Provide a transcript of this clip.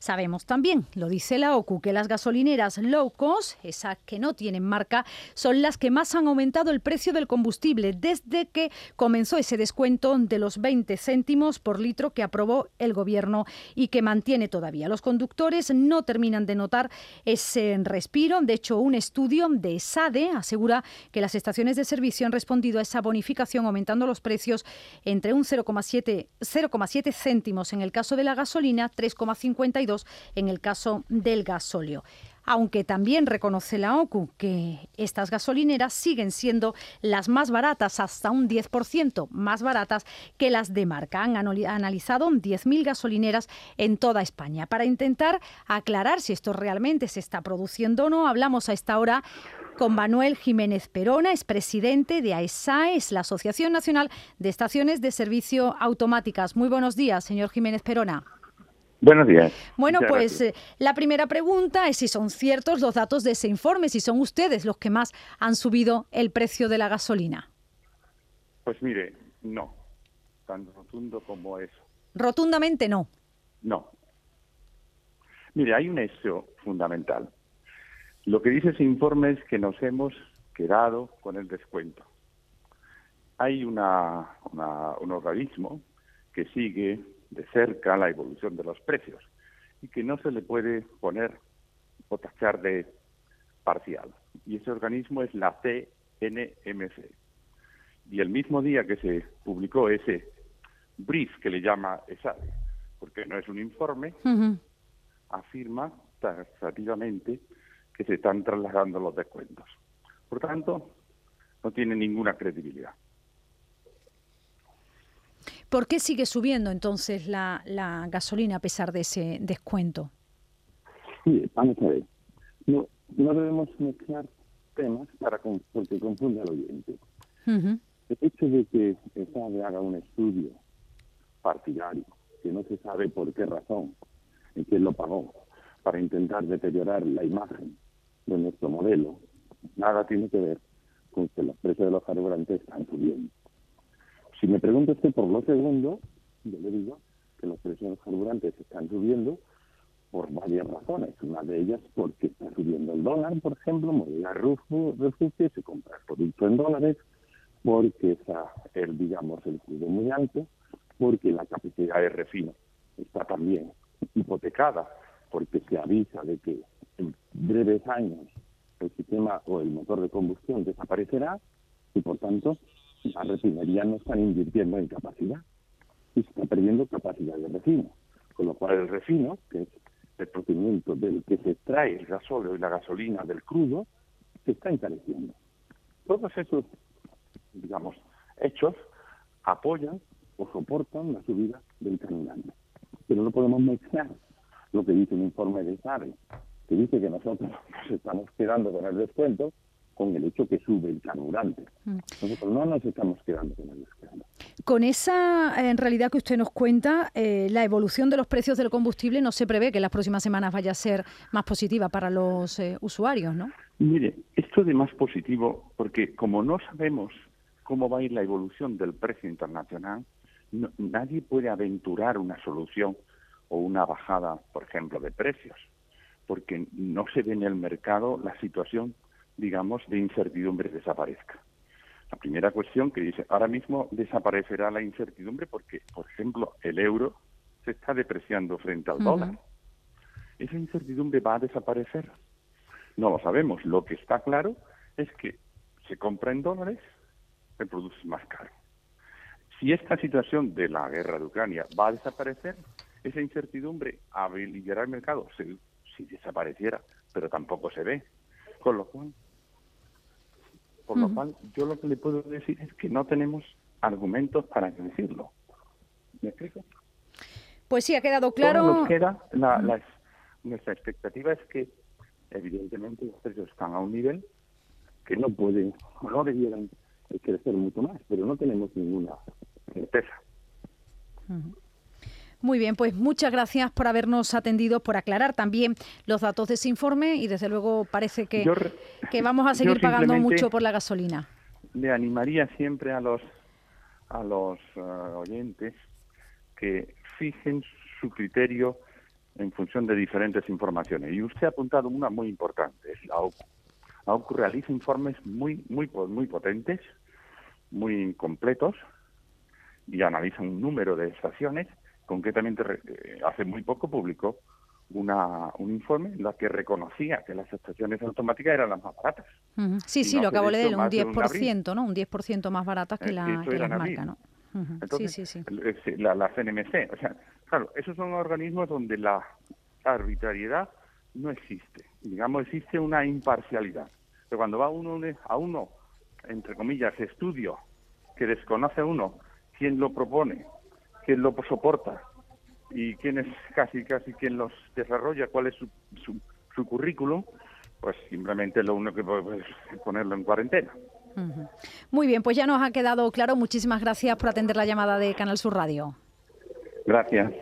Sabemos también, lo dice la OCU, que las gasolineras low cost, esas que no tienen marca, son las que más han aumentado el precio del combustible desde que comenzó ese descuento de los 20 céntimos por litro que aprobó el gobierno y que mantiene todavía. Los conductores no terminan de notar ese respiro. De hecho, un estudio de SADE asegura que las estaciones de servicio han respondido a esa bonificación aumentando los precios entre un 0,7 céntimos en el caso de la gasolina, 3,52 en el caso del gasóleo aunque también reconoce la OCU que estas gasolineras siguen siendo las más baratas, hasta un 10% más baratas que las de marca. Han analizado 10.000 gasolineras en toda España. Para intentar aclarar si esto realmente se está produciendo o no, hablamos a esta hora con Manuel Jiménez Perona, es presidente de AESAES, la Asociación Nacional de Estaciones de Servicio Automáticas. Muy buenos días, señor Jiménez Perona. Buenos días. Bueno, pues eh, la primera pregunta es si son ciertos los datos de ese informe, si son ustedes los que más han subido el precio de la gasolina. Pues mire, no, tan rotundo como eso. Rotundamente no. No. Mire, hay un hecho fundamental. Lo que dice ese informe es que nos hemos quedado con el descuento. Hay una, un organismo que sigue de cerca la evolución de los precios y que no se le puede poner o tachar de parcial. Y ese organismo es la CNMC. Y el mismo día que se publicó ese brief que le llama ESADE, porque no es un informe, afirma taxativamente que se están trasladando los descuentos. Por tanto, no tiene ninguna credibilidad. ¿Por qué sigue subiendo entonces la, gasolina a pesar de ese descuento? Sí, vamos a ver. No, debemos mezclar temas para porque confunde al oyente. El hecho de que SADE haga un estudio partidario, que no se sabe por qué razón, en quién lo pagó, para intentar deteriorar la imagen de nuestro modelo, nada tiene que ver con que los precios de los carburantes están subiendo. Si me pregunta usted por lo segundo, yo le digo que los precios de los carburantes están subiendo por varias razones. Una de ellas porque está subiendo el dólar, por ejemplo, Modela Refugio se compra el producto en dólares, porque está el, digamos, el crudo muy alto, porque la capacidad de refino está también hipotecada, porque se avisa de que en breves años el sistema o el motor de combustión desaparecerá y por tanto las refinerías no están invirtiendo en capacidad y se está perdiendo capacidad de refino. Con lo cual el refino, que es el procedimiento del que se extrae el gasóleo y la gasolina del crudo, se está encareciendo. Todos esos, digamos, hechos apoyan o soportan la subida del carburante. Pero no podemos mezclar lo que dice un informe de SARE, que dice que nosotros nos estamos quedando con el descuento, con el hecho que sube el carburante. Mm. Nosotros no nos estamos quedando con el. Con esa en realidad que usted nos cuenta, eh, la evolución de los precios del combustible no se prevé que en las próximas semanas vaya a ser más positiva para los eh, usuarios, ¿no? Mire, esto de más positivo, porque como no sabemos cómo va a ir la evolución del precio internacional, nadie puede aventurar una solución o una bajada, por ejemplo, de precios, porque no se ve en el mercado la situación digamos, de incertidumbre desaparezca. La primera cuestión que dice, ahora mismo desaparecerá la incertidumbre porque, por ejemplo, el euro se está depreciando frente al dólar. ¿Esa incertidumbre va a desaparecer? No lo sabemos. Lo que está claro es que se compra en dólares, el producto es más caro. Si esta situación de la guerra de Ucrania va a desaparecer, esa incertidumbre habilitará el mercado si, si desapareciera, pero tampoco se ve. Con lo cual, por lo cual, yo lo que le puedo decir es que no tenemos argumentos para decirlo. ¿Me explico? Pues sí, ha quedado claro. nos queda, la, nuestra expectativa es que, evidentemente, los precios están a un nivel que no pueden, no debieran crecer mucho más, pero no tenemos ninguna Muy bien, pues muchas gracias por habernos atendido, por aclarar también los datos de ese informe y desde luego parece que, que vamos a seguir pagando mucho por la gasolina. Le animaría siempre a los a los uh, oyentes que fijen su criterio en función de diferentes informaciones. Y usted ha apuntado una muy importante, es la OCU. La OCU realiza informes muy, muy, muy potentes, muy completos, y analiza un número de estaciones. Concretamente, eh, hace muy poco publicó una, un informe en la que reconocía que las estaciones automáticas eran las más baratas. Sí, sí, lo acabo de leer, un 10%, ¿no? Un 10% más baratas que, eh, la, que las marcas, ¿no? Entonces, sí, sí, sí. La, la CNMC, o sea, claro, esos son organismos donde la arbitrariedad no existe. Digamos, existe una imparcialidad. Pero cuando va uno a uno, entre comillas, estudio que desconoce uno quién lo propone, quién lo soporta y quién es casi casi quien los desarrolla, cuál es su, su, currículum, pues simplemente lo único que puede es ponerlo en cuarentena. Muy bien, pues ya nos ha quedado claro. Muchísimas gracias por atender la llamada de Canal Sur Radio. Gracias.